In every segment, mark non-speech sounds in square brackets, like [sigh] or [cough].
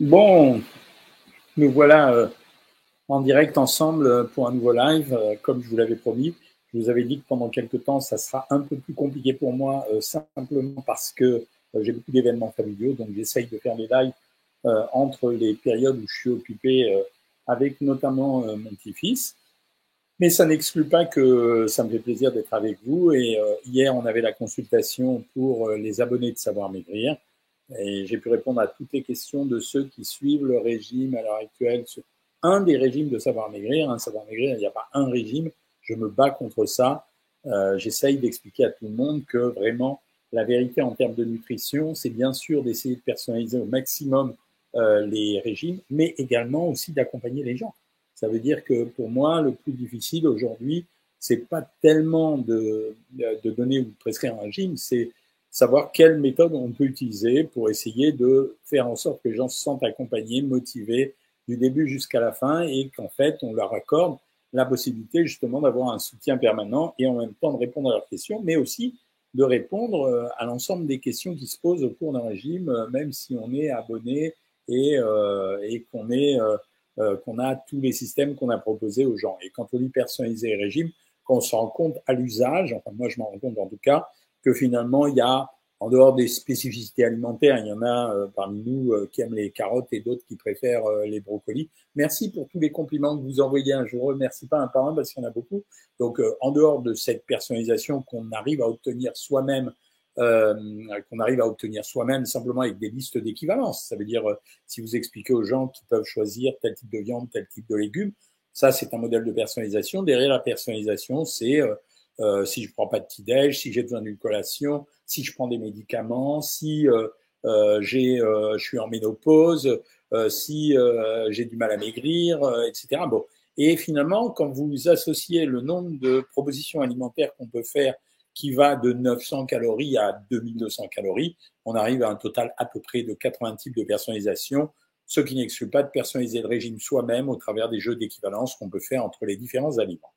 Bon, nous voilà euh, en direct ensemble pour un nouveau live. Euh, comme je vous l'avais promis, je vous avais dit que pendant quelques temps, ça sera un peu plus compliqué pour moi, euh, simplement parce que j'ai beaucoup d'événements familiaux, donc j'essaye de faire des lives entre les périodes où je suis occupé avec notamment mon petit-fils. Mais ça n'exclut pas que ça me fait plaisir d'être avec vous. Et hier, on avait la consultation pour les abonnés de Savoir Maigrir. Et j'ai pu répondre à toutes les questions de ceux qui suivent le régime à l'heure actuelle sur un des régimes de savoir maigrir. Un savoir maigrir, il n'y a pas un régime. Je me bats contre ça. Euh, J'essaye d'expliquer à tout le monde que vraiment la vérité en termes de nutrition, c'est bien sûr d'essayer de personnaliser au maximum euh, les régimes, mais également aussi d'accompagner les gens. Ça veut dire que pour moi, le plus difficile aujourd'hui, c'est pas tellement de, de donner ou de prescrire un régime, c'est savoir quelle méthode on peut utiliser pour essayer de faire en sorte que les gens se sentent accompagnés, motivés du début jusqu'à la fin et qu'en fait, on leur accorde la possibilité justement d'avoir un soutien permanent et en même temps de répondre à leurs questions, mais aussi de répondre euh, à l'ensemble des questions qui se posent au cours d'un régime, euh, même si on est abonné et, euh, et qu'on est euh, qu'on a tous les systèmes qu'on a proposés aux gens. Et quand on dit personnaliser les régimes, quand on se rend compte à l'usage, enfin moi je m'en rends compte en tout cas, que finalement, il y a, en dehors des spécificités alimentaires, il y en a euh, parmi nous euh, qui aiment les carottes et d'autres qui préfèrent euh, les brocolis. Merci pour tous les compliments que vous envoyez. Je vous remercie pas un par un parce qu'il y en a beaucoup. Donc, en dehors de cette personnalisation qu'on arrive à obtenir soi-même, qu'on arrive à obtenir soi-même simplement avec des listes d'équivalence. Ça veut dire, si vous expliquez aux gens qu'ils peuvent choisir tel type de viande, tel type de légumes, ça, c'est un modèle de personnalisation. Derrière la personnalisation, c'est euh, si je prends pas de petit-déj, si j'ai besoin d'une collation, si je prends des médicaments, si euh, euh, j'ai, je suis en ménopause, si j'ai du mal à maigrir, etc. Bon. Et finalement, quand vous associez le nombre de propositions alimentaires qu'on peut faire qui va de 900 calories à 2200 calories, on arrive à un total à peu près de 80 types de personnalisation, ce qui n'exclut pas de personnaliser le régime soi-même au travers des jeux d'équivalence qu'on peut faire entre les différents aliments.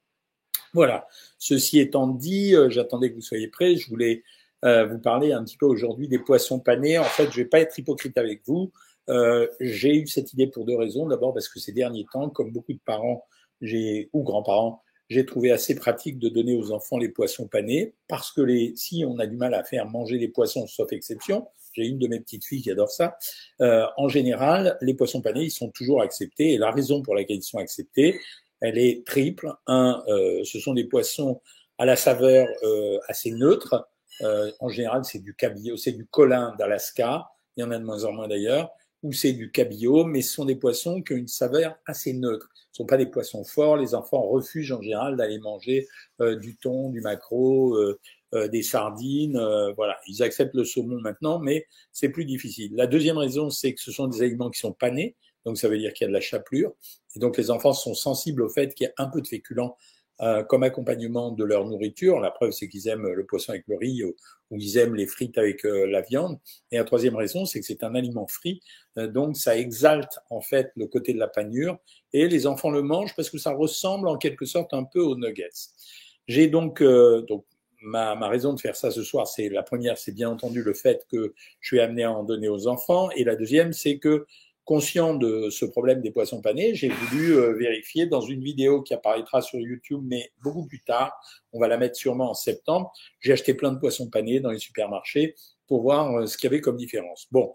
Voilà. Ceci étant dit, euh, j'attendais que vous soyez prêts. Je voulais euh, vous parler un petit peu aujourd'hui des poissons panés. En fait, je vais pas être hypocrite avec vous. Euh, j'ai eu cette idée pour deux raisons. D'abord parce que ces derniers temps, comme beaucoup de parents j'ai ou grands-parents, j'ai trouvé assez pratique de donner aux enfants les poissons panés parce que les, si on a du mal à faire manger les poissons, sauf exception, j'ai une de mes petites filles qui adore ça. Euh, en général, les poissons panés, ils sont toujours acceptés. Et la raison pour laquelle ils sont acceptés, elle est triple. Un, euh, ce sont des poissons à la saveur euh, assez neutre. Euh, en général, c'est du cabillaud, c'est du colin d'Alaska. Il y en a de moins en moins d'ailleurs. Ou c'est du cabillaud, mais ce sont des poissons qui ont une saveur assez neutre. Ce ne sont pas des poissons forts. Les enfants refusent en général d'aller manger du thon, du maquereau, des sardines. voilà, ils acceptent le saumon maintenant, mais c'est plus difficile. La deuxième raison, c'est que ce sont des aliments qui sont panés donc ça veut dire qu'il y a de la chapelure. Et donc les enfants sont sensibles au fait qu'il y a un peu de féculent euh, comme accompagnement de leur nourriture. La preuve, c'est qu'ils aiment le poisson avec le riz ou, ils aiment les frites avec euh, la viande. Et la troisième raison, c'est que c'est un aliment frit, euh, donc ça exalte en fait le côté de la panure. Et les enfants le mangent parce que ça ressemble en quelque sorte un peu aux nuggets. J'ai donc, donc ma, ma, raison de faire ça ce soir, c'est la première, c'est bien entendu le fait que je suis amené à en donner aux enfants. Et la deuxième, c'est que conscient de ce problème des poissons panés, j'ai voulu euh, vérifier dans une vidéo qui apparaîtra sur YouTube, mais beaucoup plus tard. On va la mettre sûrement en septembre. J'ai acheté plein de poissons panés dans les supermarchés pour voir euh, ce qu'il y avait comme différence. Bon,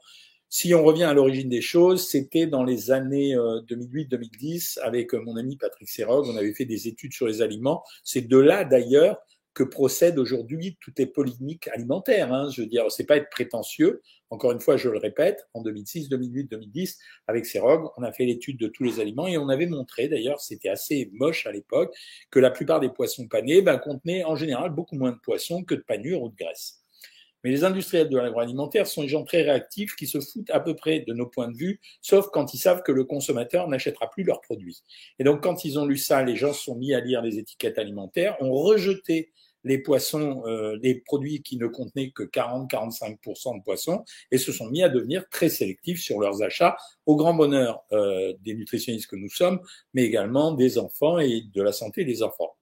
si on revient à l'origine des choses, c'était dans les années 2008-2010 euh, avec mon ami Patrick Serog. On avait fait des études sur les aliments. C'est de là d'ailleurs que procède aujourd'hui toutes les polémiques alimentaires. Hein. Je veux dire, c'est pas être prétentieux. Encore une fois, je le répète, en 2006, 2008, 2010, avec Serog, on a fait l'étude de tous les aliments et on avait montré, d'ailleurs, c'était assez moche à l'époque, que la plupart des poissons panés ben, contenaient en général beaucoup moins de poissons que de panure ou de graisse. Mais les industriels de l'agroalimentaire sont des gens très réactifs qui se foutent à peu près de nos points de vue, sauf quand ils savent que le consommateur n'achètera plus leurs produits. Et donc, quand ils ont lu ça, les gens se sont mis à lire les étiquettes alimentaires, ont rejeté les poissons, euh, les produits qui ne contenaient que 40-45% de poissons et se sont mis à devenir très sélectifs sur leurs achats, au grand bonheur euh, des nutritionnistes que nous sommes, mais également des enfants et de la santé des enfants.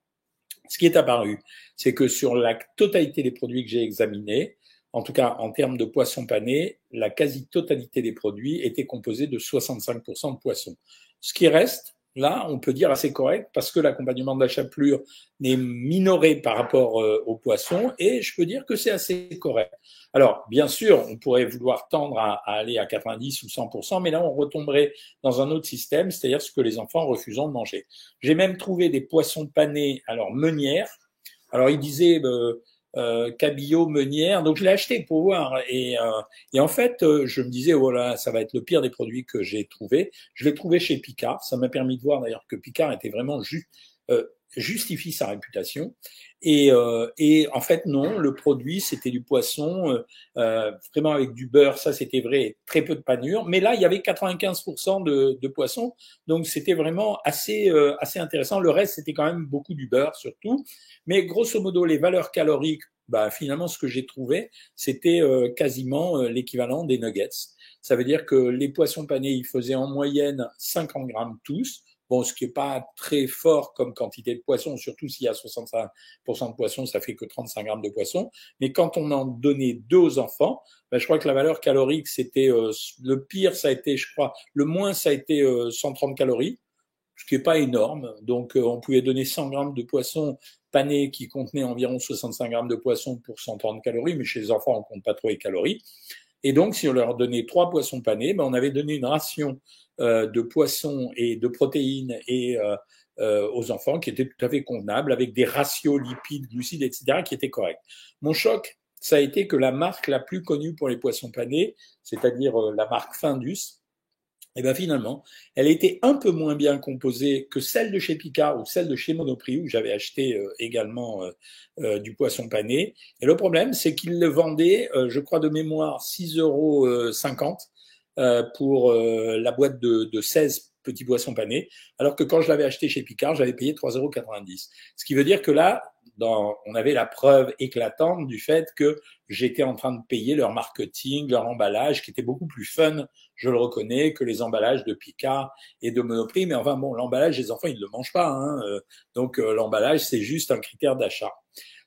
Ce qui est apparu, c'est que sur la totalité des produits que j'ai examinés, en tout cas en termes de poissons panés, la quasi-totalité des produits était composée de 65% de poissons. Ce qui reste, là, on peut dire assez correct parce que l'accompagnement de la chapelure n'est minoré par rapport euh, aux poissons et je peux dire que c'est assez correct. Alors, bien sûr, on pourrait vouloir tendre à, aller à 90 ou 100%, mais là, on retomberait dans un autre système, c'est-à-dire ce que les enfants refusent de manger. J'ai même trouvé des poissons panés, alors meunières. Alors, ils disaient euh, euh, cabillaud meunière, donc je l'ai acheté pour voir. Et, euh, et en fait, euh, je me disais, voilà, ça va être le pire des produits que j'ai trouvé. Je l'ai trouvé chez Picard. Ça m'a permis de voir d'ailleurs que Picard était vraiment juste euh, justifie sa réputation. Et, euh, et, en fait, non, le produit, c'était du poisson, euh, euh vraiment avec du beurre, ça c'était vrai, très peu de panure. Mais là, il y avait 95% de, de poisson, donc c'était vraiment assez, euh, assez intéressant. Le reste, c'était quand même beaucoup du beurre surtout. Mais grosso modo, les valeurs caloriques, bah, finalement, ce que j'ai trouvé, c'était euh, quasiment l'équivalent des nuggets. Ça veut dire que les poissons panés, ils faisaient en moyenne 50 grammes tous. Bon, ce qui est pas très fort comme quantité de poisson, surtout s'il y a 65% de poisson, ça fait que 35 grammes de poisson. Mais quand on en donnait deux aux enfants, ben, je crois que la valeur calorique, c'était euh, le pire, ça a été, je crois, le moins, ça a été 130 euh, calories, ce qui est pas énorme. Donc, euh, on pouvait donner 100 grammes de poisson pané qui contenait environ 65 grammes de poisson pour 130 calories, mais chez les enfants, on compte pas trop les calories. Et donc, si on leur donnait trois poissons panés, ben, on avait donné une ration euh, de poissons et de protéines et euh, euh, aux enfants qui était tout à fait convenable, avec des ratios lipides, glucides, etc., qui étaient corrects. Mon choc, ça a été que la marque la plus connue pour les poissons panés, c'est-à-dire la marque Findus, et eh bien finalement, elle était un peu moins bien composée que celle de chez Picard ou celle de chez Monoprix, où j'avais acheté euh, également euh, euh, du poisson pané. Et le problème, c'est qu'ils le vendaient, je crois de mémoire, 6,50 euros pour la boîte de, de 16 petits poissons panés, alors que quand je l'avais acheté chez Picard, j'avais payé 3,90 euros. Ce qui veut dire que là, dans, on avait la preuve éclatante du fait que j'étais en train de payer leur marketing, leur emballage, qui était beaucoup plus fun, je le reconnais, que les emballages de Picard et de Monoprix. Mais enfin bon, l'emballage, les enfants, ils ne le mangent pas. Hein. Euh, donc euh, l'emballage, c'est juste un critère d'achat.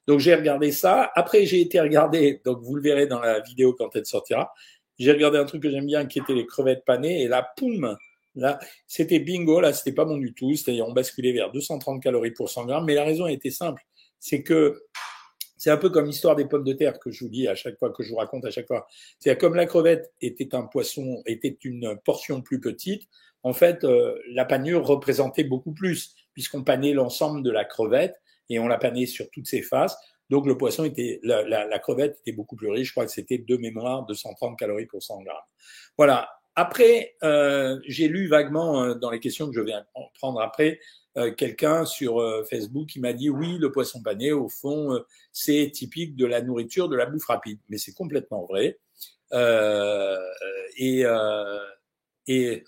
Donc j'ai regardé ça. Après, j'ai été regarder, donc vous le verrez dans la vidéo quand elle sortira. J'ai regardé un truc que j'aime bien, qui était les crevettes panées. Et là, poum, Là, c'était bingo, là, c'était pas bon du tout. C'est-à-dire, on basculait vers 230 calories pour 100 grammes. Mais la raison était simple c'est que c'est un peu comme l'histoire des pommes de terre que je vous dis à chaque fois, que je vous raconte à chaque fois. C'est comme la crevette était un poisson, était une portion plus petite, en fait, euh, la panure représentait beaucoup plus, puisqu'on panait l'ensemble de la crevette et on la panait sur toutes ses faces. Donc le poisson était, la, la, la crevette était beaucoup plus riche. Je crois que c'était deux mémoires, 230 calories pour 100 grammes. Voilà. Après, euh, j'ai lu vaguement euh, dans les questions que je vais prendre après, euh, quelqu'un sur euh, Facebook qui m'a dit oui, le poisson pané, au fond, euh, c'est typique de la nourriture, de la bouffe rapide. Mais c'est complètement vrai. et et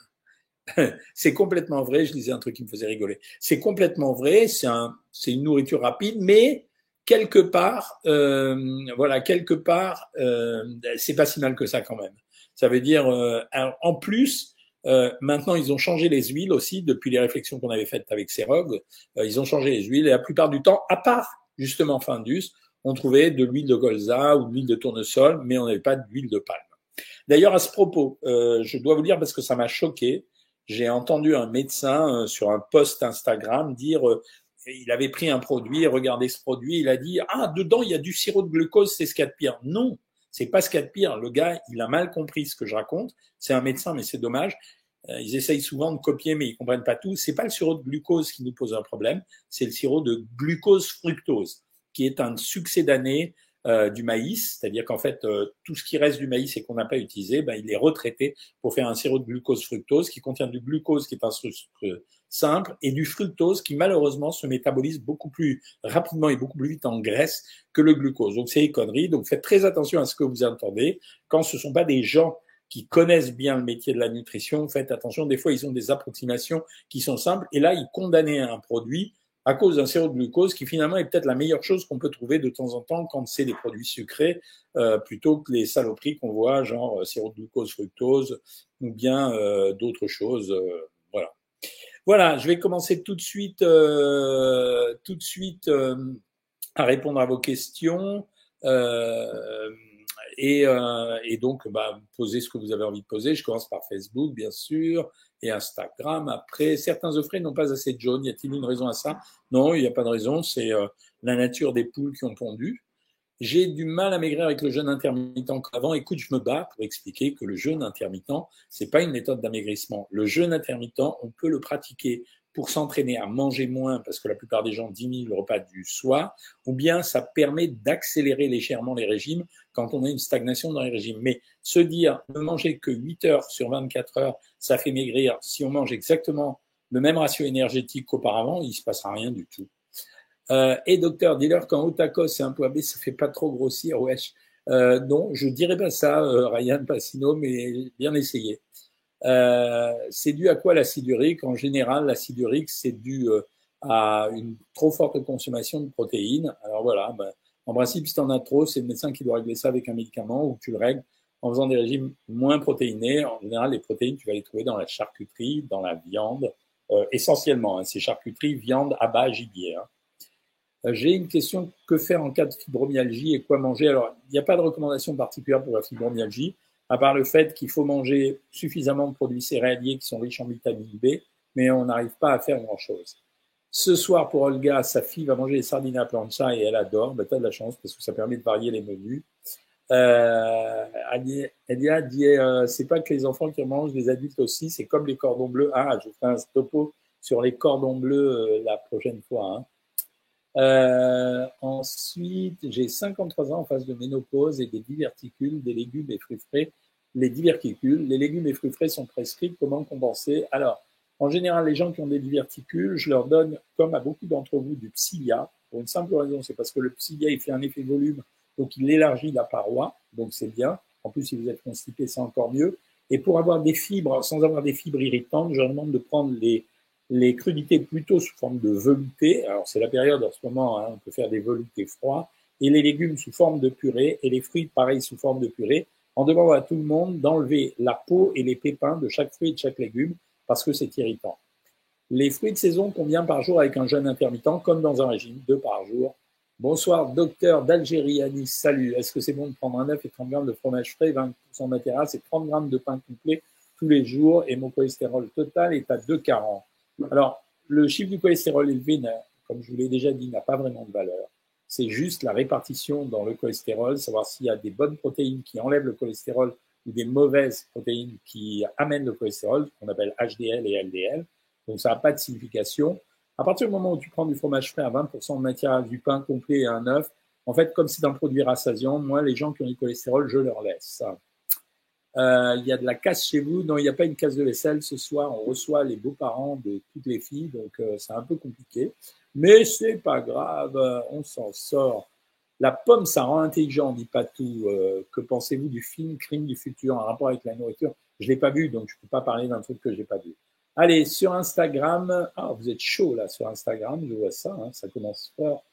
[laughs] c'est complètement vrai. Je disais un truc qui me faisait rigoler. C'est complètement vrai. C'est un, c'est une nourriture rapide, mais quelque part, voilà, quelque part, c'est pas si mal que ça quand même. Ça veut dire, en plus, euh, maintenant, ils ont changé les huiles aussi depuis les réflexions qu'on avait faites avec Serog. Euh, ils ont changé les huiles et la plupart du temps, à part justement Findus, on trouvait de l'huile de colza ou de l'huile de tournesol, mais on n'avait pas d'huile de palme. D'ailleurs, à ce propos, euh, je dois vous dire parce que ça m'a choqué, j'ai entendu un médecin sur un post Instagram dire il avait pris un produit, regardez ce produit, il a dit ah dedans il y a du sirop de glucose, c'est ce qu'il y a de pire. Non, c'est pas ce qu'il y a de pire. Le gars, il a mal compris ce que je raconte. C'est un médecin, mais c'est dommage. Euh, ils essayent souvent de copier, mais ils comprennent pas tout. C'est pas le sirop de glucose qui nous pose un problème, c'est le sirop de glucose fructose, qui est un succès d'année euh, du maïs, c'est-à-dire qu'en fait euh, tout ce qui reste du maïs et qu'on n'a pas utilisé, ben, il est retraité pour faire un sirop de glucose fructose qui contient du glucose qui est un sucre simple et du fructose qui malheureusement se métabolise beaucoup plus rapidement et beaucoup plus vite en graisse que le glucose. Donc c'est une connerie. Donc faites très attention à ce que vous entendez quand ce sont pas des gens qui connaissent bien le métier de la nutrition, faites attention, des fois ils ont des approximations qui sont simples, et là ils condamnaient un produit à cause d'un sirop de glucose qui finalement est peut-être la meilleure chose qu'on peut trouver de temps en temps quand c'est des produits sucrés euh, plutôt que les saloperies qu'on voit genre euh, sirop de glucose fructose ou bien euh, d'autres choses voilà voilà je vais commencer tout de suite tout de suite à répondre à vos questions et, euh, et, donc, bah, posez ce que vous avez envie de poser. Je commence par Facebook, bien sûr, et Instagram. Après, certains œufrés n'ont pas assez de jaune. Y a-t-il une raison à ça? Non, il n'y a pas de raison. C'est euh, la nature des poules qui ont pondu. J'ai du mal à maigrir avec le jeûne intermittent avant. Écoute, je me bats pour expliquer que le jeûne intermittent, c'est pas une méthode d'amaigrissement. Le jeûne intermittent, on peut le pratiquer pour s'entraîner à manger moins, parce que la plupart des gens diminuent le repas du soir, ou bien ça permet d'accélérer légèrement les régimes quand on a une stagnation dans les régimes. Mais se dire ne manger que 8 heures sur 24 heures, ça fait maigrir. Si on mange exactement le même ratio énergétique qu'auparavant, il se passera rien du tout. Euh, et docteur, dis-leur qu'en Otakos c'est un poids B, ça fait pas trop grossir, wesh. Euh, non, je dirais pas ça, euh, Ryan Passino, mais bien essayé. Euh, c'est dû à quoi l'acide urique? En général, l'acide urique, c'est dû euh, à une trop forte consommation de protéines. Alors voilà, ben, en principe, si tu en as trop, c'est le médecin qui doit régler ça avec un médicament ou tu le règles en faisant des régimes moins protéinés. En général, les protéines, tu vas les trouver dans la charcuterie, dans la viande, essentiellement. Hein, c'est charcuterie, viande, abat, gibier. Hein. Euh, j'ai une question, que faire en cas de fibromyalgie et quoi manger? Alors, il n'y a pas de recommandation particulière pour la fibromyalgie, à part le fait qu'il faut manger suffisamment de produits céréaliers qui sont riches en vitamine B, mais on n'arrive pas à faire grand-chose. Ce soir, pour Olga, sa fille va manger des sardines à plancha et elle adore. Ben, tu as de la chance parce que ça permet de varier les menus. Euh, Adia dit, euh, c'est pas que les enfants qui mangent, les adultes aussi, c'est comme les cordons bleus. Ah, je ferai un topo sur les cordons bleus euh, la prochaine fois. Hein. Euh, ensuite, j'ai 53 ans en phase de ménopause et des diverticules, des légumes et fruits frais. Les diverticules, les légumes et fruits frais sont prescrits. Comment compenser? Alors, en général, les gens qui ont des diverticules, je leur donne, comme à beaucoup d'entre vous, du psyllia. Pour une simple raison, c'est parce que le psyllia, il fait un effet volume, donc il élargit la paroi, donc c'est bien. En plus, si vous êtes constipé, c'est encore mieux. Et pour avoir des fibres, sans avoir des fibres irritantes, je leur demande de prendre les les crudités plutôt sous forme de velouté. Alors c'est la période en ce moment, hein, on peut faire des veloutés froids. Et les légumes sous forme de purée et les fruits pareil sous forme de purée. En demandant à tout le monde d'enlever la peau et les pépins de chaque fruit et de chaque légume parce que c'est irritant. Les fruits de saison combien par jour avec un jeûne intermittent comme dans un régime, deux par jour. Bonsoir, docteur d'Algérie Nice. Salut. Est-ce que c'est bon de prendre un œuf et 30 grammes de fromage frais, 20% de matériel, c'est 30 grammes de pain complet tous les jours? Et mon cholestérol total est à 2,40. Alors, le chiffre du cholestérol élevé, comme je vous l'ai déjà dit, n'a pas vraiment de valeur. C'est juste la répartition dans le cholestérol, savoir s'il y a des bonnes protéines qui enlèvent le cholestérol ou des mauvaises protéines qui amènent le cholestérol, qu'on appelle HDL et LDL. Donc, ça n'a pas de signification. À partir du moment où tu prends du fromage frais à 20% de matière, du pain complet et un œuf, en fait, comme c'est un produit rassasiant, moi, les gens qui ont du cholestérol, je leur laisse. Euh, il y a de la casse chez vous. Non, il n'y a pas une casse de vaisselle ce soir. On reçoit les beaux-parents de toutes les filles, donc euh, c'est un peu compliqué. Mais c'est pas grave, on s'en sort. La pomme, ça rend intelligent, dit pas tout. Euh, que pensez-vous du film Crime du futur en rapport avec la nourriture? Je l'ai pas vu, donc je peux pas parler d'un truc que j'ai pas vu. Allez, sur Instagram, ah, vous êtes chaud là sur Instagram, je vois ça, hein, ça commence fort.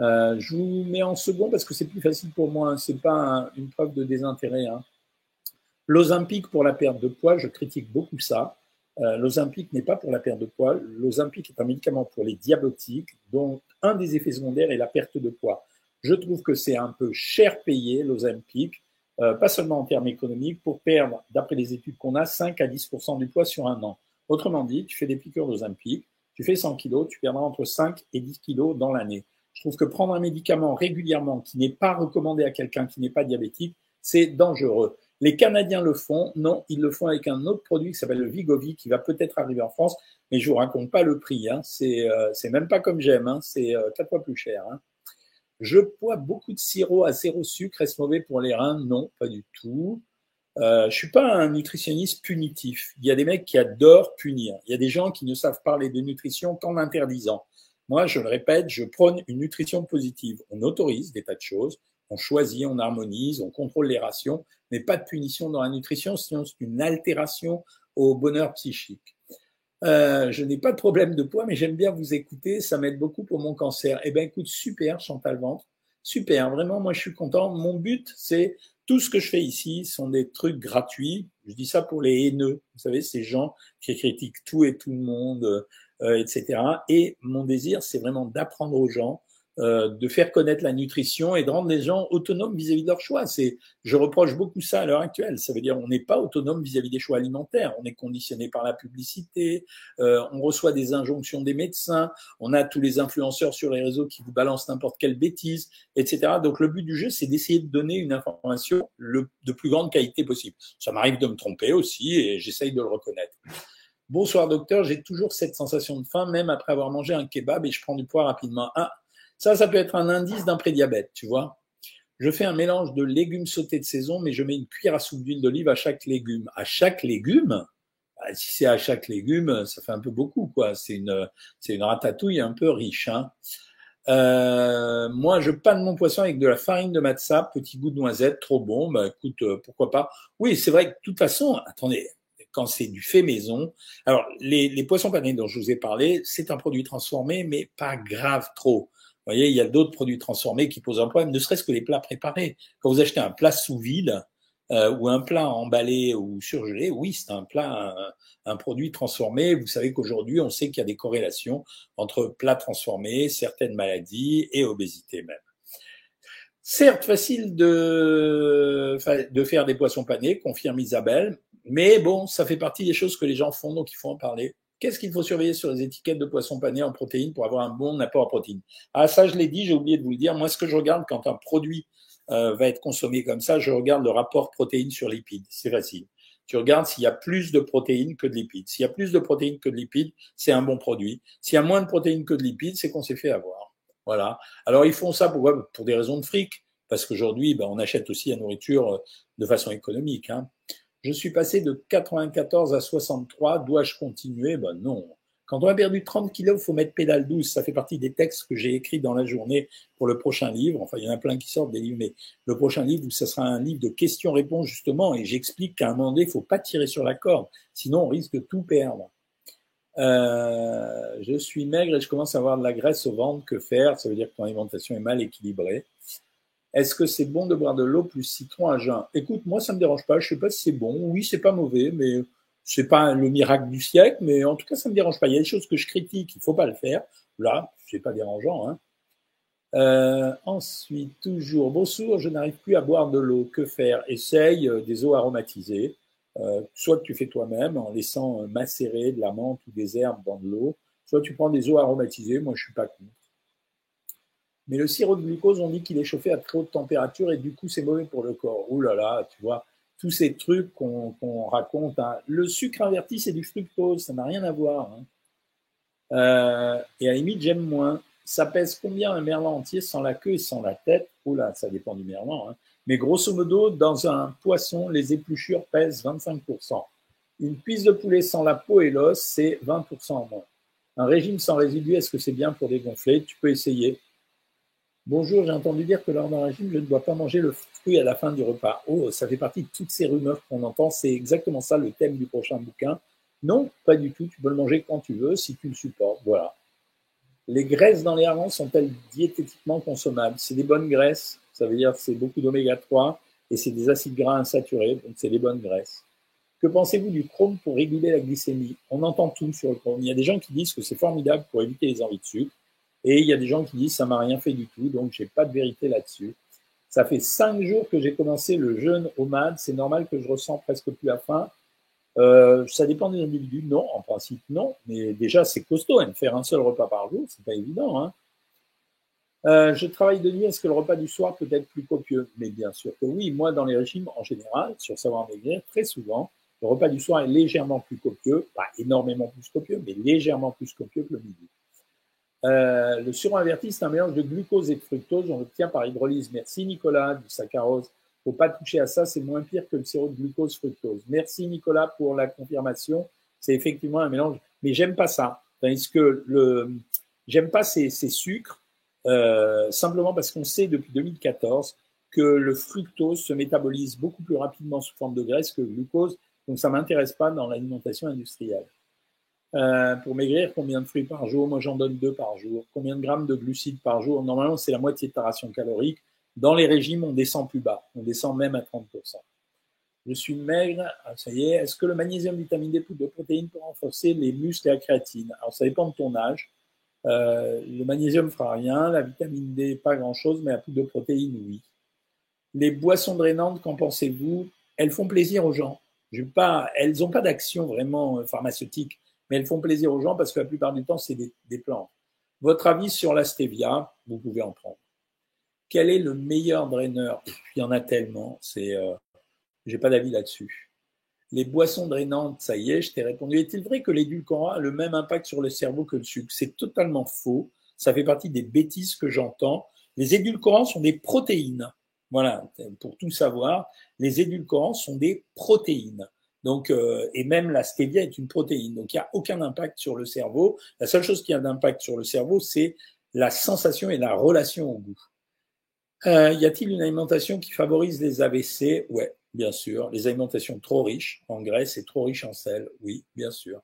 je vous mets en second parce que c'est plus facile pour moi. Hein, c'est pas une preuve de désintérêt. Hein. L'Ozempic pour la perte de poids, je critique beaucoup ça. Euh, n'est pas pour la perte de poids. L'Ozempic est un médicament pour les diabétiques, dont un des effets secondaires est la perte de poids. Je trouve que c'est un peu cher payé, l'Ozempic, euh, pas seulement en termes économiques, pour perdre, d'après les études qu'on a, 5 à 10 du poids sur un an. Autrement dit, tu fais des piqûres d'Ozempic, tu fais 100 kilos, tu perdras entre 5 et 10 kilos dans l'année. Je trouve que prendre un médicament régulièrement qui n'est pas recommandé à quelqu'un qui n'est pas diabétique, c'est dangereux. Les Canadiens le font. Non, ils le font avec un autre produit qui s'appelle le Vigovi, qui va peut-être arriver en France, mais je vous raconte pas le prix. Hein. C'est euh, même pas comme j'aime. Hein. C'est euh, quatre fois plus cher. Hein. Je bois beaucoup de sirop à zéro sucre. Est-ce mauvais pour les reins? Non, pas du tout. Euh, je suis pas un nutritionniste punitif. Il y a des mecs qui adorent punir. Il y a des gens qui ne savent parler de nutrition qu'en interdisant. Moi, je le répète, je prône une nutrition positive. On autorise des tas de choses on choisit, on harmonise, on contrôle les rations, mais pas de punition dans la nutrition, sinon c'est une altération au bonheur psychique. Euh, je n'ai pas de problème de poids, mais j'aime bien vous écouter, ça m'aide beaucoup pour mon cancer. Eh ben écoute, super Chantal Ventre, super, vraiment, moi je suis content. Mon but, c'est tout ce que je fais ici sont des trucs gratuits. Je dis ça pour les haineux, vous savez, ces gens qui critiquent tout et tout le monde, euh, etc. Et mon désir, c'est vraiment d'apprendre aux gens euh, de faire connaître la nutrition et de rendre les gens autonomes vis-à-vis de leur choix. C'est, je reproche beaucoup ça à l'heure actuelle. Ça veut dire on n'est pas autonome vis-à-vis des choix alimentaires. On est conditionné par la publicité. Euh, on reçoit des injonctions des médecins. On a tous les influenceurs sur les réseaux qui vous balancent n'importe quelle bêtise, etc. Donc le but du jeu, c'est d'essayer de donner une information le, de plus grande qualité possible. Ça m'arrive de me tromper aussi et j'essaye de le reconnaître. Bonsoir docteur, j'ai toujours cette sensation de faim même après avoir mangé un kebab et je prends du poids rapidement. Ah, ça, ça peut être un indice d'un prédiabète, tu vois. Je fais un mélange de légumes sautés de saison, mais je mets une cuillère à soupe d'huile d'olive à chaque légume. À chaque légume? Bah, Si c'est à chaque légume, ça fait un peu beaucoup, quoi. C'est une, c'est une ratatouille un peu riche. Hein. Euh, moi, je panne mon poisson avec de la farine de matza, petit goût de noisette, trop bon. Bah, écoute, euh, pourquoi pas? Oui, c'est vrai que de toute façon, attendez, quand c'est du fait maison. Alors, les, les poissons panés dont je vous ai parlé, c'est un produit transformé, mais pas grave trop. Vous voyez, il y a d'autres produits transformés qui posent un problème, ne serait-ce que les plats préparés. Quand vous achetez un plat sous vide euh, ou un plat emballé ou surgelé, oui, c'est un plat, un, produit transformé. Vous savez qu'aujourd'hui, on sait qu'il y a des corrélations entre plats transformés, certaines maladies et obésité même. Certes, facile de, de faire des poissons panés, confirme Isabelle, mais bon, ça fait partie des choses que les gens font, donc il faut en parler. Qu'est-ce qu'il faut surveiller sur les étiquettes de poissons panés en protéines pour avoir un bon apport en protéines? Ah, ça, je l'ai dit, j'ai oublié de vous le dire. Moi, ce que je regarde quand un produit euh, va être consommé comme ça, je regarde le rapport protéines sur lipides. C'est facile. Tu regardes s'il y a plus de protéines que de lipides. S'il y a plus de protéines que de lipides, c'est un bon produit. S'il y a moins de protéines que de lipides, c'est qu'on s'est fait avoir. Voilà. Alors, ils font ça pour, pour des raisons de fric. Parce qu'aujourd'hui, ben, on achète aussi la nourriture euh, de façon économique. Hein. Je suis passé de 94 à 63. Dois-je continuer? Ben non. Quand on a perdu 30 kilos, il faut mettre pédale douce. Ça fait partie des textes que j'ai écrits dans la journée pour le prochain livre. Enfin, il y en a plein qui sortent des livres, mais le prochain livre, ce sera un livre de questions-réponses, justement. Et j'explique qu'à un moment donné, il faut pas tirer sur la corde. Sinon, on risque de tout perdre. Euh, je suis maigre et je commence à avoir de la graisse au ventre. Que faire? Ça veut dire que ton alimentation est mal équilibrée. Est-ce que c'est bon de boire de l'eau plus citron à jeun? Écoute, moi, ça me dérange pas. Je sais pas si c'est bon. Oui, c'est pas mauvais, mais c'est pas le miracle du siècle. Mais en tout cas, ça me dérange pas. Il y a des choses que je critique. Il faut pas le faire. Là, c'est pas dérangeant. Hein. Euh, ensuite, toujours, bonjour, je n'arrive plus à boire de l'eau. Que faire? Essaye euh, des eaux aromatisées. Euh, soit tu fais toi-même en laissant macérer de la menthe ou des herbes dans de l'eau, soit tu prends des eaux aromatisées. Moi, je suis pas contre. Mais le sirop de glucose, on dit qu'il est chauffé à très haute température et du coup, c'est mauvais pour le corps. Ouh là là, tu vois, tous ces trucs qu'on raconte. Hein. Le sucre inverti, c'est du fructose, ça n'a rien à voir. Hein. Euh, et à la limite, j'aime moins. Ça pèse combien un merlan entier sans la queue et sans la tête? Ouh là, ça dépend du merlan. Hein. Mais grosso modo, dans un poisson, les épluchures pèsent 25%. Une cuisse de poulet sans la peau et l'os, c'est 20% en moins. Un régime sans résidus, est-ce que c'est bien pour dégonfler? Tu peux essayer. Bonjour, j'ai entendu dire que lors d'un régime, je ne dois pas manger le fruit à la fin du repas. Oh, ça fait partie de toutes ces rumeurs qu'on entend. C'est exactement ça le thème du prochain bouquin. Non, pas du tout. Tu peux le manger quand tu veux, si tu le supportes. Voilà. Les graisses dans les harengs sont-elles diététiquement consommables? C'est des bonnes graisses. Ça veut dire que c'est beaucoup d'oméga 3 et c'est des acides gras insaturés. Donc c'est des bonnes graisses. Que pensez-vous du chrome pour réguler la glycémie? On entend tout sur le chrome. Il y a des gens qui disent que c'est formidable pour éviter les envies de sucre. Et il y a des gens qui disent ça m'a rien fait du tout, donc j'ai pas de vérité là-dessus. Ça fait cinq jours que j'ai commencé le jeûne au. C'est normal que je ressens presque plus la faim. Euh, ça dépend des individus. Non, en principe, non. Mais déjà, c'est costaud. Hein, faire un seul repas par jour, c'est pas évident. Hein. Euh, je travaille de nuit. Est-ce que le repas du soir peut être plus copieux? Mais bien sûr que oui. Moi, dans les régimes, en général, sur Savoir Maigrir, très souvent, le repas du soir est légèrement plus copieux. Pas énormément plus copieux, mais légèrement plus copieux que le midi. Euh, le sureau inverti, c'est un mélange de glucose et de fructose. On l'obtient par hydrolyse. Merci Nicolas, du saccharose. Faut pas toucher à ça, c'est moins pire que le sirop de glucose fructose. Merci Nicolas pour la confirmation. C'est effectivement un mélange, mais j'aime pas ça. Tandis que j'aime pas ces, ces sucres, euh, simplement parce qu'on sait depuis 2014 que le fructose se métabolise beaucoup plus rapidement sous forme de graisse que le glucose. Donc ça m'intéresse pas dans l'alimentation industrielle. Euh, pour maigrir, combien de fruits par jour? Moi, j'en donne deux par jour. Combien de grammes de glucides par jour? Normalement, c'est la moitié de ta ration calorique. Dans les régimes, on descend plus bas. On descend même à 30%. Je suis maigre. Ah, ça y est. Est-ce que le magnésium, vitamine D, poudre de protéines pour renforcer les muscles et la créatine? Alors, ça dépend de ton âge. Euh, le magnésium fera rien, la vitamine D pas grand-chose, mais la poudre de protéines, oui. Les boissons drainantes, qu'en pensez-vous? Elles font plaisir aux gens. Pas, elles n'ont pas d'action vraiment euh, pharmaceutique, mais elles font plaisir aux gens parce que la plupart du temps, c'est des, des plantes. Votre avis sur la stevia, vous pouvez en prendre. Quel est le meilleur draineur? Il y en a tellement, c'est, euh, j'ai pas d'avis là-dessus. Les boissons drainantes, ça y est, je t'ai répondu. Est-il vrai que l'édulcorant a le même impact sur le cerveau que le sucre? C'est totalement faux. Ça fait partie des bêtises que j'entends. Les édulcorants sont des protéines. Voilà, pour tout savoir, les édulcorants sont des protéines. Donc, euh, et même la stevia est une protéine. Donc, il n'y a aucun impact sur le cerveau. La seule chose qui a d'impact sur le cerveau, c'est la sensation et la relation au goût. Euh, y a-t-il une alimentation qui favorise les AVC Ouais, bien sûr. Les alimentations trop riches en graisse et trop riches en sel Oui, bien sûr.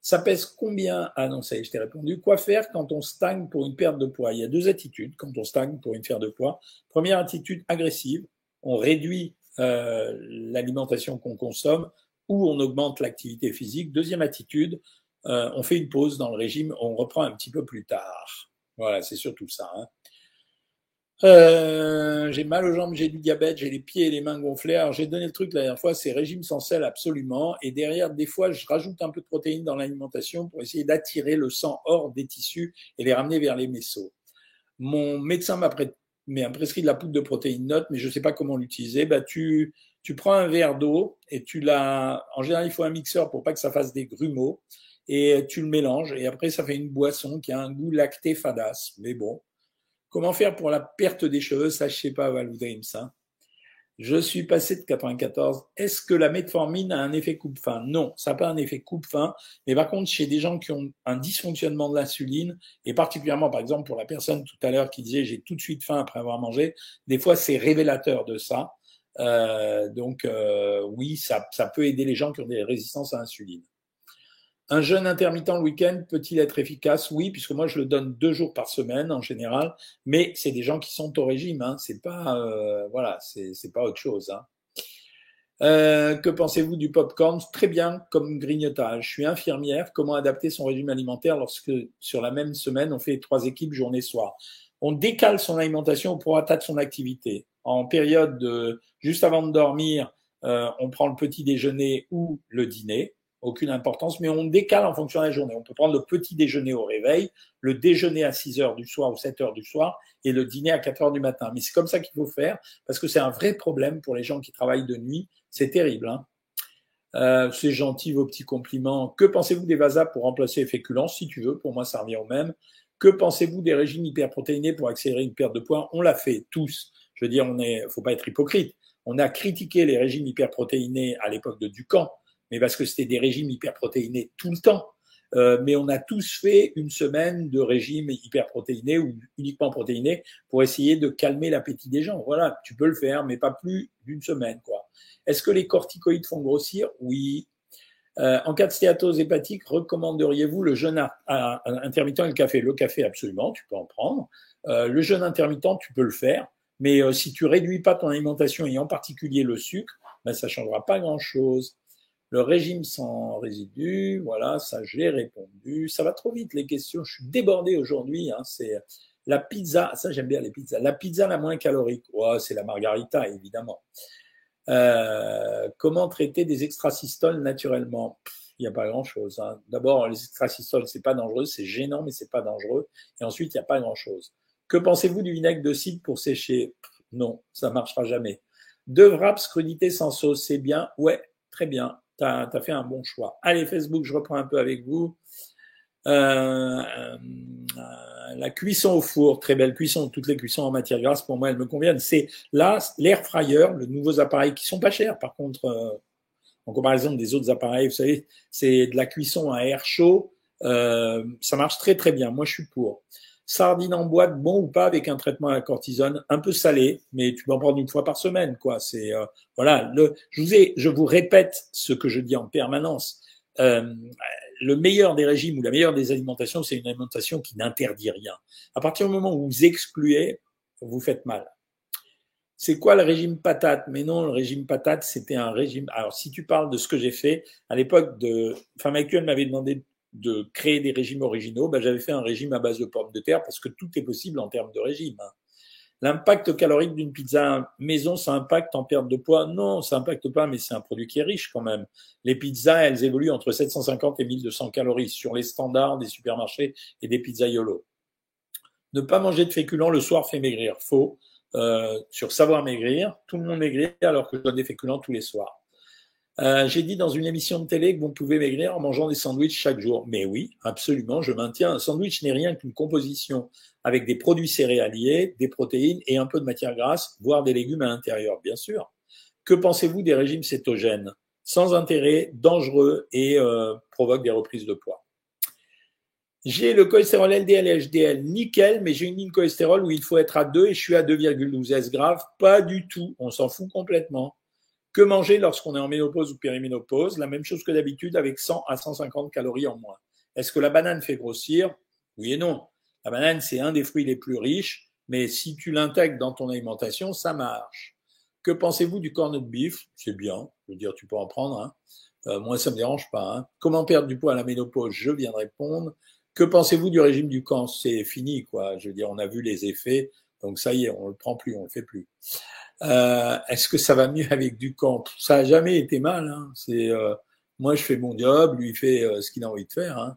Ça pèse combien? Ah non, ça y est, je t'ai répondu. Quoi faire quand on stagne pour une perte de poids? Il y a deux attitudes quand on stagne pour une perte de poids. Première attitude agressive, on réduit euh, l'alimentation qu'on consomme ou on augmente l'activité physique. Deuxième attitude, euh, on fait une pause dans le régime, on reprend un petit peu plus tard. Voilà, c'est surtout ça. Hein. Euh, j'ai mal aux jambes, j'ai du diabète, j'ai les pieds et les mains gonflés. Alors j'ai donné le truc la dernière fois, c'est régime sans sel absolument. Et derrière, des fois, je rajoute un peu de protéines dans l'alimentation pour essayer d'attirer le sang hors des tissus et les ramener vers les mésos. Mon médecin m'a prescrit de la poudre de protéines notes, mais je ne sais pas comment l'utiliser. Bah, tu, tu prends un verre d'eau et tu l'as. En général, il faut un mixeur pour pas que ça fasse des grumeaux. Et tu le mélanges et après ça fait une boisson qui a un goût lacté fadasse. Mais bon, Comment faire pour la perte des cheveux? Ça, je sais pas, Valou ça. Je suis passé de 94. Est-ce que la metformine a un effet coupe-faim? Non, ça n'a pas un effet coupe-faim. Mais par contre, chez des gens qui ont un dysfonctionnement de l'insuline, et particulièrement, par exemple, pour la personne tout à l'heure qui disait j'ai tout de suite faim après avoir mangé, des fois, c'est révélateur de ça. Euh, donc, euh, oui, ça, ça peut aider les gens qui ont des résistances à l'insuline. Un jeûne intermittent le week-end peut-il être efficace? Oui, puisque moi je le donne deux jours par semaine en général, mais c'est des gens qui sont au régime, hein. c'est pas euh, voilà, c'est pas autre chose. Hein. Euh, que pensez-vous du popcorn? Très bien comme grignotage. Je suis infirmière. Comment adapter son régime alimentaire lorsque sur la même semaine on fait trois équipes journée-soir On décale son alimentation pour atteindre son activité. En période de juste avant de dormir, euh, on prend le petit déjeuner ou le dîner aucune importance, mais on décale en fonction de la journée. On peut prendre le petit déjeuner au réveil, le déjeuner à 6 heures du soir ou 7 heures du soir et le dîner à 4 heures du matin. Mais c'est comme ça qu'il faut faire parce que c'est un vrai problème pour les gens qui travaillent de nuit. C'est terrible. Hein euh, c'est gentil vos petits compliments. Que pensez-vous des vasas pour remplacer les féculents? Si tu veux, pour moi ça revient au même. Que pensez-vous des régimes hyperprotéinés pour accélérer une perte de poids? On l'a fait tous. Je veux dire, on est, faut pas être hypocrite. On a critiqué les régimes hyperprotéinés à l'époque de Ducamp mais parce que c'était des régimes hyperprotéinés tout le temps. Euh, mais on a tous fait une semaine de régime hyperprotéiné ou uniquement protéiné pour essayer de calmer l'appétit des gens. Voilà, tu peux le faire, mais pas plus d'une semaine. quoi. Est-ce que les corticoïdes font grossir? Oui. Euh, en cas de stéatose hépatique, recommanderiez-vous le jeûne intermittent et le café? Le café, absolument, tu peux en prendre. Euh, le jeûne intermittent, tu peux le faire. Mais si tu réduis pas ton alimentation et en particulier le sucre, ben, ça changera pas grand-chose. Le régime sans résidus, voilà, ça j'ai répondu. Ça va trop vite les questions, je suis débordé aujourd'hui. Hein, c'est la pizza, ça j'aime bien les pizzas. La pizza la moins calorique, ouais, c'est la margarita évidemment. Euh, comment traiter des extrasystoles naturellement? Il n'y a pas grand-chose. Hein. D'abord, les extrasystoles, c'est pas dangereux, c'est gênant, mais c'est pas dangereux. Et ensuite, il n'y a pas grand-chose. Que pensez-vous du vinaigre de cidre pour sécher? Non, ça marchera jamais. Deux wraps crudité sans sauce, c'est bien? Ouais, très bien tu as, fait un bon choix. Allez, Facebook, je reprends un peu avec vous. Euh, euh, la cuisson au four, très belle cuisson, toutes les cuissons en matière grasse, pour moi, elles me conviennent. C'est là, l'air fryer, le nouveaux appareils qui sont pas chers, par contre, euh, en comparaison des autres appareils, vous savez, c'est de la cuisson à air chaud, euh, ça marche très très bien. Moi, je suis pour. Sardines en boîte, bon ou pas avec un traitement à la cortisone, un peu salé, mais tu peux en prendre une fois par semaine, quoi. C'est euh, voilà. Je vous ai, je vous répète ce que je dis en permanence. Euh, le meilleur des régimes ou la meilleure des alimentations, c'est une alimentation qui n'interdit rien. À partir du moment où vous excluez, vous faites mal. C'est quoi le régime patate? Mais non, le régime patate, c'était un régime. Alors, si tu parles de ce que j'ai fait à l'époque de Femme Actuelle m'avait demandé de créer des régimes originaux, ben, j'avais fait un régime à base de pommes de terre parce que tout est possible en termes de régime. Hein. L'impact calorique d'une pizza maison, ça impacte en perte de poids? Non, ça impacte pas, mais c'est un produit qui est riche quand même. Les pizzas, elles évoluent entre 750 et 1200 calories sur les standards des supermarchés et des YOLO. Ne pas manger de féculents le soir fait maigrir. Faux. Euh, sur savoir maigrir, tout le monde maigrit alors que je donne des féculents tous les soirs. Euh, j'ai dit dans une émission de télé que vous pouvez maigrir en mangeant des sandwichs chaque jour. Mais oui, absolument, je maintiens. Un sandwich n'est rien qu'une composition avec des produits céréaliers, des protéines et un peu de matière grasse, voire des légumes à l'intérieur, bien sûr. Que pensez-vous des régimes cétogènes? Sans intérêt, dangereux et euh, provoquent des reprises de poids. J'ai le cholestérol LDL et HDL nickel, mais j'ai une ligne cholestérol où il faut être à 2 et je suis à 2,12 S grave. Pas du tout, on s'en fout complètement. Que manger lorsqu'on est en ménopause ou périménopause La même chose que d'habitude avec 100 à 150 calories en moins. Est-ce que la banane fait grossir? Oui et non. La banane, c'est un des fruits les plus riches, mais si tu l'intègres dans ton alimentation, ça marche. Que pensez-vous du cornet de beef? C'est bien, je veux dire, tu peux en prendre. Hein. Euh, moi, ça me dérange pas. Hein. Comment perdre du poids à la ménopause? Je viens de répondre. Que pensez-vous du régime du camp? C'est fini, quoi. Je veux dire, on a vu les effets, donc ça y est, on le prend plus, on le fait plus. Euh, Est-ce que ça va mieux avec du camp Ça a jamais été mal. Hein. C'est euh, moi, je fais mon job, lui fait euh, ce qu'il a envie de faire. Hein.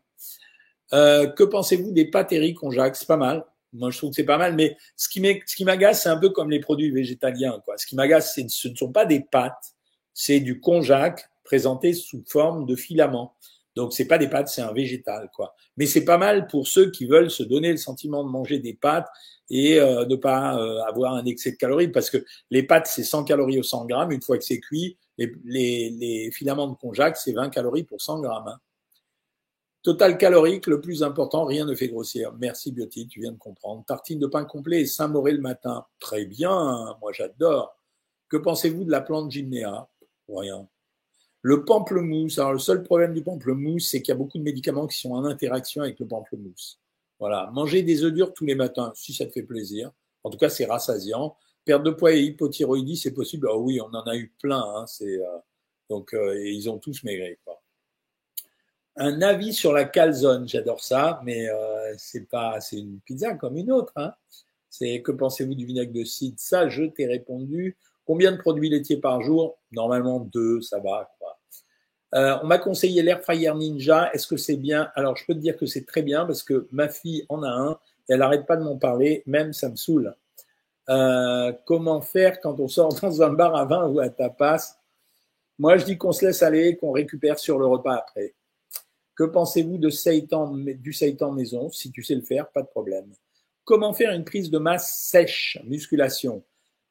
Euh, que pensez-vous des pâtes Eric Conjac? C'est pas mal. Moi, je trouve que c'est pas mal. Mais ce qui m'agace, c'est un peu comme les produits végétaliens. Quoi. Ce qui m'agace, ce ne sont pas des pâtes, c'est du konjac présenté sous forme de filament. Donc c'est pas des pâtes, c'est un végétal quoi. Mais c'est pas mal pour ceux qui veulent se donner le sentiment de manger des pâtes et euh, ne pas euh, avoir un excès de calories parce que les pâtes c'est 100 calories au 100 grammes une fois que c'est cuit. Les, filaments de konjac c'est 20 calories pour 100 grammes. Hein. Total calorique, le plus important, rien ne fait grossir. Merci Biotique, tu viens de comprendre. Tartine de pain complet et Saint-Moré le matin. Très bien, moi j'adore. Que pensez-vous de la plante Gymnéa Rien. Le pamplemousse, alors le seul problème du pamplemousse, c'est qu'il y a beaucoup de médicaments qui sont en interaction avec le pamplemousse. Voilà, manger des œufs durs tous les matins, si ça te fait plaisir. En tout cas, c'est rassasiant. Perte de poids et hypothyroïdie, c'est possible. Ah oui, on en a eu plein. Hein, c'est euh, donc euh, ils ont tous maigri. Quoi. Un avis sur la calzone, j'adore ça, mais euh, c'est pas, c'est une pizza comme une autre. Hein. C'est que pensez-vous du vinaigre de cidre? Ça, je t'ai répondu. Combien de produits laitiers par jour? Normalement deux, ça va. Euh, on m'a conseillé l'air fryer ninja. Est-ce que c'est bien? Alors, je peux te dire que c'est très bien parce que ma fille en a un et elle n'arrête pas de m'en parler. Même, ça me saoule. Euh, comment faire quand on sort [laughs] dans un bar à vin ou à tapas? Moi, je dis qu'on se laisse aller qu'on récupère sur le repas après. Que pensez-vous de seitan, du seitan maison? Si tu sais le faire, pas de problème. Comment faire une prise de masse sèche, musculation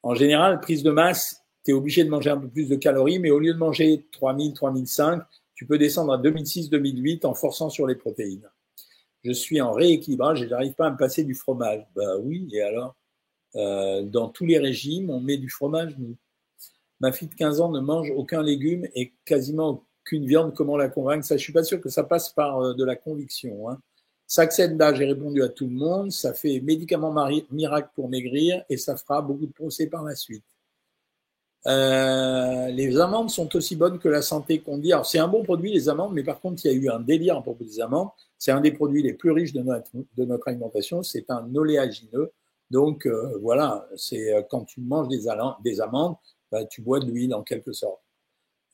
En général, prise de masse, tu es obligé de manger un peu plus de calories, mais au lieu de manger 3000, 3005, tu peux descendre à 2006, 2008 en forçant sur les protéines. Je suis en rééquilibrage et j'arrive pas à me passer du fromage. Bah oui, et alors euh, Dans tous les régimes, on met du fromage, nous. Ma fille de 15 ans ne mange aucun légume et quasiment aucune viande. Comment la convaincre? Ça, je suis pas sûr que ça passe par euh, de la conviction. Hein. Saxenda, j'ai répondu à tout le monde. Ça fait médicament miracle pour maigrir et ça fera beaucoup de procès par la suite. Euh, les amandes sont aussi bonnes que la santé qu'on dit. Alors c'est un bon produit les amandes, mais par contre il y a eu un délire à propos des amandes. C'est un des produits les plus riches de notre, alimentation. C'est un oléagineux. Donc euh, voilà, c'est euh, quand tu manges des, des amandes, bah, tu bois de l'huile en quelque sorte.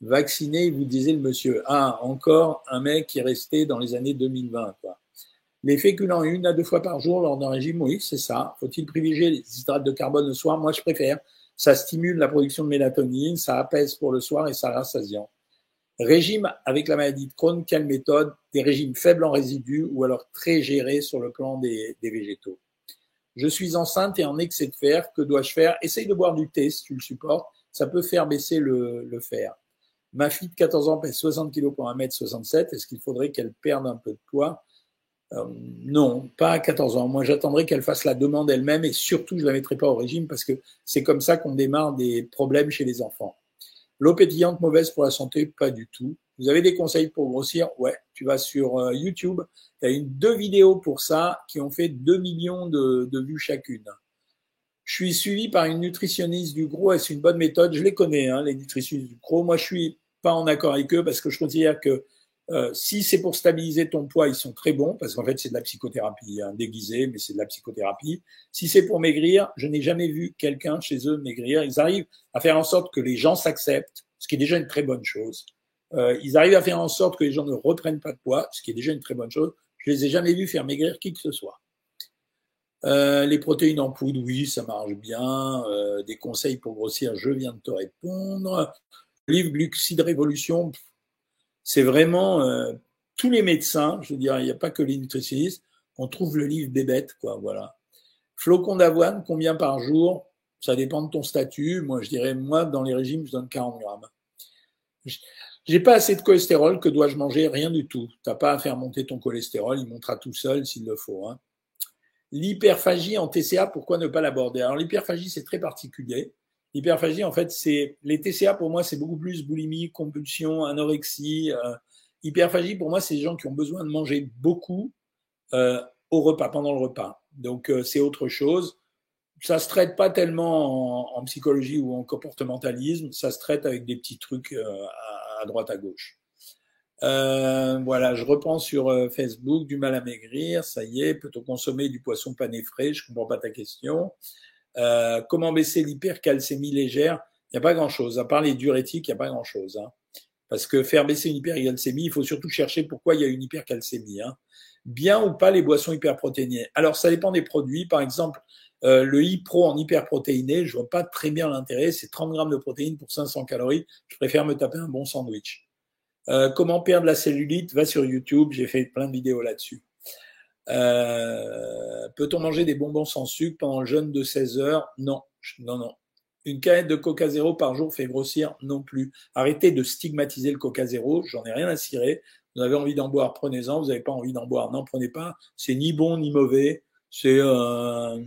Vacciné, vous disait le monsieur. Ah, encore un mec qui est resté dans les années 2020. Quoi. Les féculents une à deux fois par jour lors d'un régime, oui, c'est ça. Faut-il privilégier les hydrates de carbone le soir? Moi, je préfère ça stimule la production de mélatonine, ça apaise pour le soir et ça rassasiant. Régime avec la maladie de Crohn, quelle méthode? Des régimes faibles en résidus ou alors très gérés sur le plan des, végétaux. Je suis enceinte et en excès de fer, que dois-je faire? Essaye de boire du thé si tu le supportes, ça peut faire baisser le, le fer. Ma fille de 14 ans pèse 60 kg pour 1m67, est-ce qu'il faudrait qu'elle perde un peu de poids? Euh, non, pas à 14 ans. Moi, j'attendrai qu'elle fasse la demande elle-même et surtout, je ne la mettrai pas au régime parce que c'est comme ça qu'on démarre des problèmes chez les enfants. L'eau pétillante mauvaise pour la santé, pas du tout. Vous avez des conseils pour grossir? Ouais, tu vas sur euh, YouTube, tu as une, deux vidéos pour ça qui ont fait 2 millions de, de vues chacune. Je suis suivi par une nutritionniste du gros, est-ce une bonne méthode? Je les connais, hein, les nutritionnistes du gros. Moi, je suis pas en accord avec eux parce que je considère que Euh, si c'est pour stabiliser ton poids, ils sont très bons parce qu'en fait c'est de la psychothérapie hein, déguisée, mais c'est de la psychothérapie. Si c'est pour maigrir, je n'ai jamais vu quelqu'un chez eux maigrir. Ils arrivent à faire en sorte que les gens s'acceptent, ce qui est déjà une très bonne chose. Euh, ils arrivent à faire en sorte que les gens ne reprennent pas de poids, ce qui est déjà une très bonne chose. Je les ai jamais vus faire maigrir qui que ce soit. Euh, les protéines en poudre, oui, ça marche bien. Euh, des conseils pour grossir, je viens de te répondre. Livre Glucide Révolution, c'est vraiment euh, tous les médecins, je veux dire, il n'y a pas que les nutritionnistes, on trouve le livre bébête, quoi, voilà. Flocon d'avoine, combien par jour? Ça dépend de ton statut. Moi, je dirais, moi, dans les régimes, je donne 40 grammes. J'ai pas assez de cholestérol, que dois-je manger? Rien du tout. T'as pas à faire monter ton cholestérol, il montera tout seul s'il le faut. Hein. L'hyperphagie en TCA, pourquoi ne pas l'aborder? Alors l'hyperphagie, c'est très particulier. L'hyperphagie, en fait, c'est les TCA pour moi, c'est beaucoup plus boulimie, compulsion, anorexie. Euh, hyperphagie pour moi, c'est des gens qui ont besoin de manger beaucoup euh, au repas, pendant le repas. Donc euh, c'est autre chose. Ça se traite pas tellement en, psychologie ou en comportementalisme. Ça se traite avec des petits trucs à, à droite à gauche. voilà, je reprends sur Facebook, du mal à maigrir, ça y est, peut-on consommer du poisson pané frais? Je comprends pas ta question. Euh, comment baisser l'hypercalcémie légère? Il n'y a pas grand-chose. À part les diurétiques, il n'y a pas grand-chose. Hein. Parce que faire baisser une hypercalcémie, il faut surtout chercher pourquoi il y a une hypercalcémie. Hein. Bien ou pas les boissons hyperprotéinées? Alors, ça dépend des produits. Par exemple, euh, le Hypro en hyperprotéiné, je vois pas très bien l'intérêt. C'est 30 grammes de protéines pour 500 calories. Je préfère me taper un bon sandwich. Euh, comment perdre la cellulite? Va sur YouTube. J'ai fait plein de vidéos là-dessus. Euh, peut-on manger des bonbons sans sucre pendant le jeûne de 16 heures? Non, non, non. Une canette de Coca Zéro par jour fait grossir non plus. Arrêtez de stigmatiser le Coca Zéro, j'en ai rien à cirer. Vous avez envie d'en boire, prenez-en. Vous n'avez pas envie d'en boire, n'en prenez pas. C'est ni bon ni mauvais. C'est euh,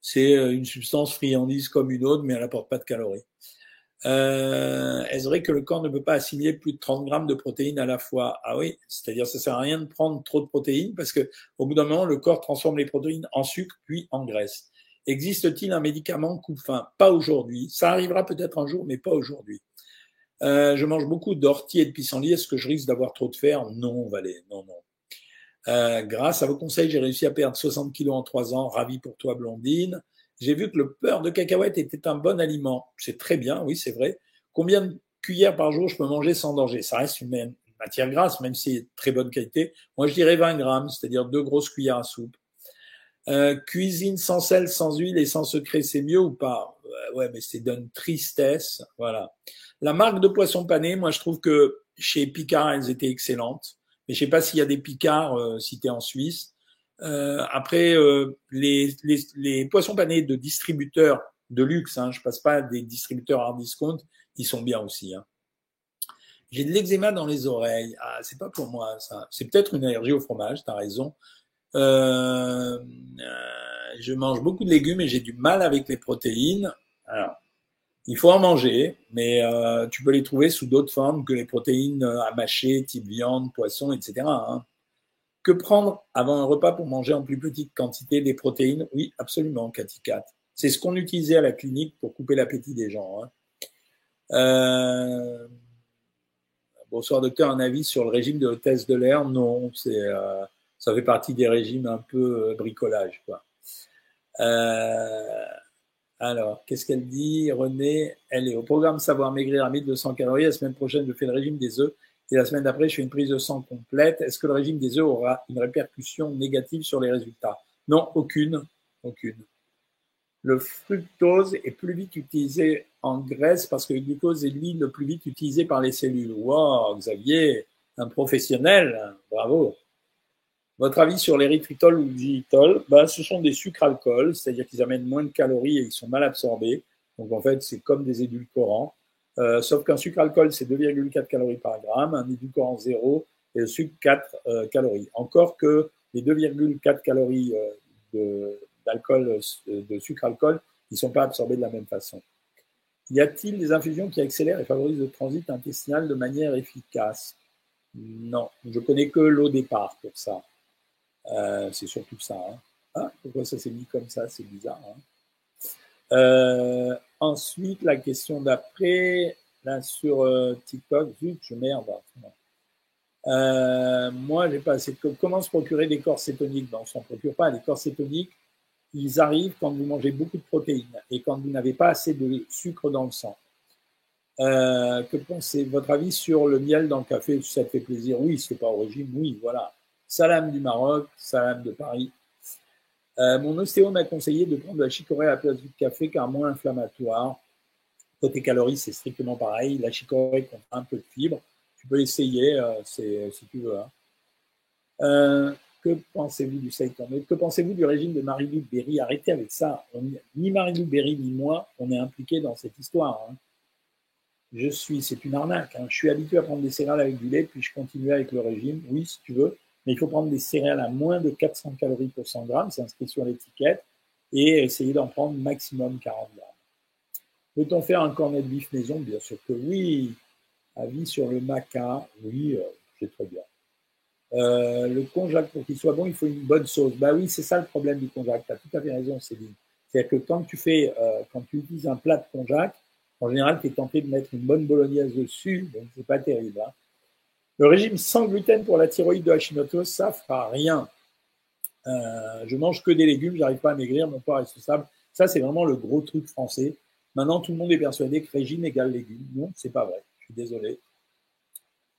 c'est une substance friandise comme une autre, mais elle n'apporte pas de calories. Euh, est-ce vrai que le corps ne peut pas assimiler plus de 30 grammes de protéines à la fois? Ah oui, c'est-à-dire ça sert à rien de prendre trop de protéines parce que au bout d'un moment, le corps transforme les protéines en sucre puis en graisse. Existe-t-il un médicament coupe-faim? Pas aujourd'hui. Ça arrivera peut-être un jour, mais pas aujourd'hui. Euh, je mange beaucoup d'ortie et de pissenlit. Est-ce que je risque d'avoir trop de fer? Non, Valé, non, non. Euh, grâce à vos conseils, j'ai réussi à perdre 60 kilos en 3 ans. Ravi pour toi, Blondine j'ai vu que le beurre de cacahuète était un bon aliment. C'est très bien, oui, c'est vrai. Combien de cuillères par jour je peux manger sans danger? Ça reste une matière grasse, même si c'est très bonne qualité. Moi, je dirais 20 grammes, c'est-à-dire deux grosses cuillères à soupe. Euh, cuisine sans sel, sans huile et sans secret, c'est mieux ou pas? Ouais, mais c'est d'une tristesse. Voilà. La marque de poisson pané, moi, je trouve que chez Picard, elles étaient excellentes. Mais je sais pas s'il y a des Picard euh, cités en Suisse. Euh, après, euh, les, les, les, poissons panés de distributeurs de luxe, hein, je passe pas des distributeurs hard discount, ils sont bien aussi. Hein. J'ai de l'eczéma dans les oreilles. Ah, c'est pas pour moi ça. C'est peut-être une allergie au fromage. T'as raison. Euh, euh, je mange beaucoup de légumes et j'ai du mal avec les protéines. Alors, il faut en manger, mais euh, tu peux les trouver sous d'autres formes que les protéines à mâcher, type viande, poisson, etc. Hein. Que prendre avant un repas pour manger en plus petite quantité des protéines? Oui, absolument, Cathy C'est ce qu'on utilisait à la clinique pour couper l'appétit des gens. Hein. Euh... Bonsoir docteur, un avis sur le régime de hôtesse de l'air? Non, c'est euh... ça fait partie des régimes un peu euh, bricolage. Alors, qu'est-ce qu'elle dit? René, elle est au programme Savoir Maigrir à 1200 calories. La semaine prochaine, je fais le régime des œufs et la semaine d'après, je fais une prise de sang complète. Est-ce que le régime des œufs aura une répercussion négative sur les résultats? Non, aucune. Aucune. Le fructose est plus vite utilisé en graisse parce que le glucose est l'huile le plus vite utilisé par les cellules. Wow, Xavier, un professionnel, bravo. Votre avis sur l'érythritol ou le xylitol ben, Ce sont des sucres alcools, c'est-à-dire qu'ils amènent moins de calories et ils sont mal absorbés. Donc en fait, c'est comme des édulcorants. Euh, sauf qu'un sucre alcool, c'est 2,4 calories par gramme, un édulcorant 0 et le sucre 4 euh, calories. Encore que les 2,4 calories euh, d'alcool, de, sucre alcool, ils ne sont pas absorbés de la même façon. Y a-t-il des infusions qui accélèrent et favorisent le transit intestinal de manière efficace? Non, je connais que l'eau départ pour ça. c'est surtout ça. Hein. Ah, pourquoi ça s'est mis comme ça? C'est bizarre. Hein. Ensuite, la question d'après, là sur euh, TikTok, zut, je merde. Euh, moi, j'ai pas assez de... Comment se procurer des corps cétoniques? Ben, On ne s'en procure pas. Les corps cétoniques, ils arrivent quand vous mangez beaucoup de protéines et quand vous n'avez pas assez de sucre dans le sang. Euh, que pensez votre avis sur le miel dans le café? Ça te fait plaisir? Oui, c'est pas au régime. Oui, voilà. Salam du Maroc, salam de Paris. Euh, mon ostéo m'a conseillé de prendre de la chicorée à la place du café car moins inflammatoire. Côté calories, c'est strictement pareil. La chicorée contient un peu de fibres tu peux essayer euh, si tu veux. Hein. Euh, que pensez-vous du Que pensez-vous du régime de Marie-Lou Berry? Arrêtez avec ça. ni Marie-Lou Berry ni moi, on est impliqués dans cette histoire. Hein. Je suis, c'est une arnaque. Hein. Je suis habitué à prendre des céréales avec du lait, puis je continue avec le régime. Oui, si tu veux, mais il faut prendre des céréales à moins de 400 calories pour 100 grammes, c'est inscrit sur l'étiquette, et essayer d'en prendre maximum 40 grammes. Peut-on faire un cornet de bif maison? Bien sûr que oui. Avis sur le maca, oui, euh, c'est très bien. Euh, le konjac, pour qu'il soit bon, il faut une bonne sauce. Bah oui, c'est ça le problème du konjac. Tu as tout à fait raison, Céline. C'est-à-dire que quand tu fais, euh, quand tu utilises un plat de konjac, en général, tu es tenté de mettre une bonne bolognaise dessus, donc c'est pas terrible. Hein. Le régime sans gluten pour la thyroïde de Hashimoto, ça fera rien. je mange que des légumes, j'arrive pas à maigrir, mon corps est stable. Ça, c'est vraiment le gros truc français. Maintenant, tout le monde est persuadé que régime égale légumes. Non, c'est pas vrai désolé.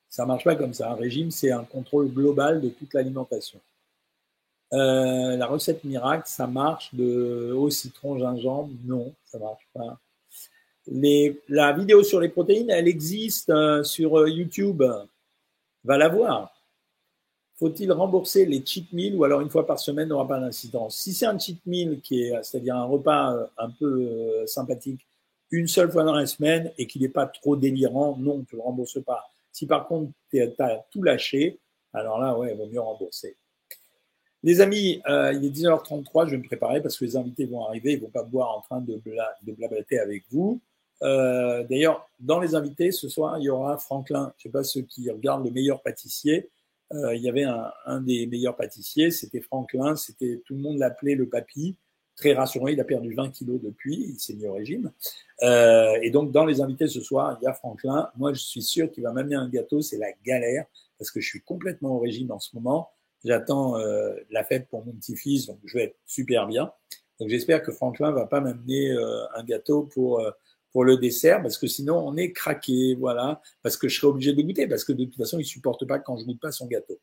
Ça marche pas comme ça. Un régime, c'est un contrôle global de toute l'alimentation. Euh, la recette miracle, ça marche de au citron, gingembre? Non, ça marche pas. La vidéo sur les protéines, elle existe euh, sur euh, YouTube. Va la voir. Faut-il rembourser les cheat meals ou alors une fois par semaine n'aura pas d'incidence? Si c'est un cheat meal qui est, c'est-à-dire un repas un peu sympathique une seule fois dans la semaine et qu'il n'est pas trop délirant, non, tu ne le rembourses pas. Si par contre tu as tout lâché, alors là, ouais, il vaut mieux rembourser. Les amis, euh, il est 19h33, je vais me préparer parce que les invités vont arriver, ils ne vont pas voir en train de, de blablater avec vous. Euh, D'ailleurs, dans les invités, ce soir, il y aura Franklin. Je ne sais pas ceux qui regardent le meilleur pâtissier. Euh, il y avait un, un des meilleurs pâtissiers, c'était Franklin. C'était tout le monde l'appelait le papy très rassurant. Il a perdu 20 kilos depuis, il s'est mis au régime. Euh, et donc, dans les invités ce soir, il y a Franklin. Moi, je suis sûr qu'il va m'amener un gâteau. C'est la galère parce que je suis complètement au régime en ce moment. J'attends euh, la fête pour mon petit-fils, donc je vais être super bien. Donc, j'espère que Franklin va pas m'amener euh, un gâteau pour pour le dessert parce que sinon on est craqué, voilà, parce que je serai obligé de goûter parce que de toute façon il supporte pas quand je goûte pas son gâteau.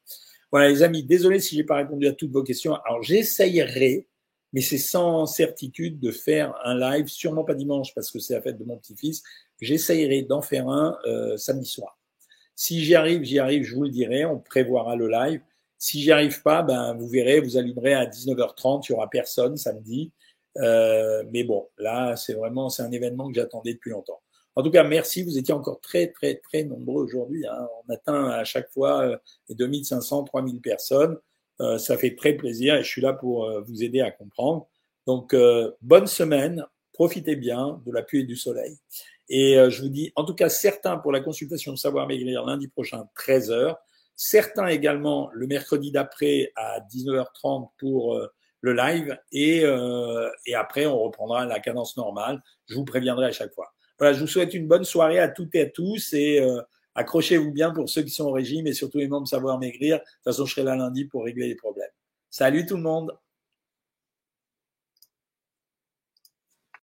Voilà les amis, désolé si j'ai pas répondu à toutes vos questions. Alors j'essayerai mais c'est sans certitude de faire un live, sûrement pas dimanche parce que c'est la fête de mon petit-fils. J'essayerai d'en faire un euh, samedi soir. Si j'y arrive, j'y arrive, je vous le dirai, on prévoira le live. Si j'y arrive pas, ben vous verrez, vous allumerez à 19h30, il y aura personne samedi. Euh, mais bon, là, c'est vraiment, c'est un événement que j'attendais depuis longtemps. En tout cas, merci. Vous étiez encore très, très, très nombreux aujourd'hui. Hein. On atteint à chaque fois euh, les 2500, 3000 personnes. Euh, ça fait très plaisir et je suis là pour euh, vous aider à comprendre. Donc, euh, bonne semaine, profitez bien de la pluie et du soleil. Et je vous dis, en tout cas, certains pour la consultation Savoir Maigrir lundi prochain, 13h. Certains également le mercredi d'après à 19h30 pour le live. Et, et après, on reprendra la cadence normale. Je vous préviendrai à chaque fois. Voilà, je vous souhaite une bonne soirée à toutes et à tous. Et Accrochez-vous bien pour ceux qui sont au régime et surtout les membres Savoir Maigrir. De toute façon, je serai là lundi pour régler les problèmes. Salut tout le monde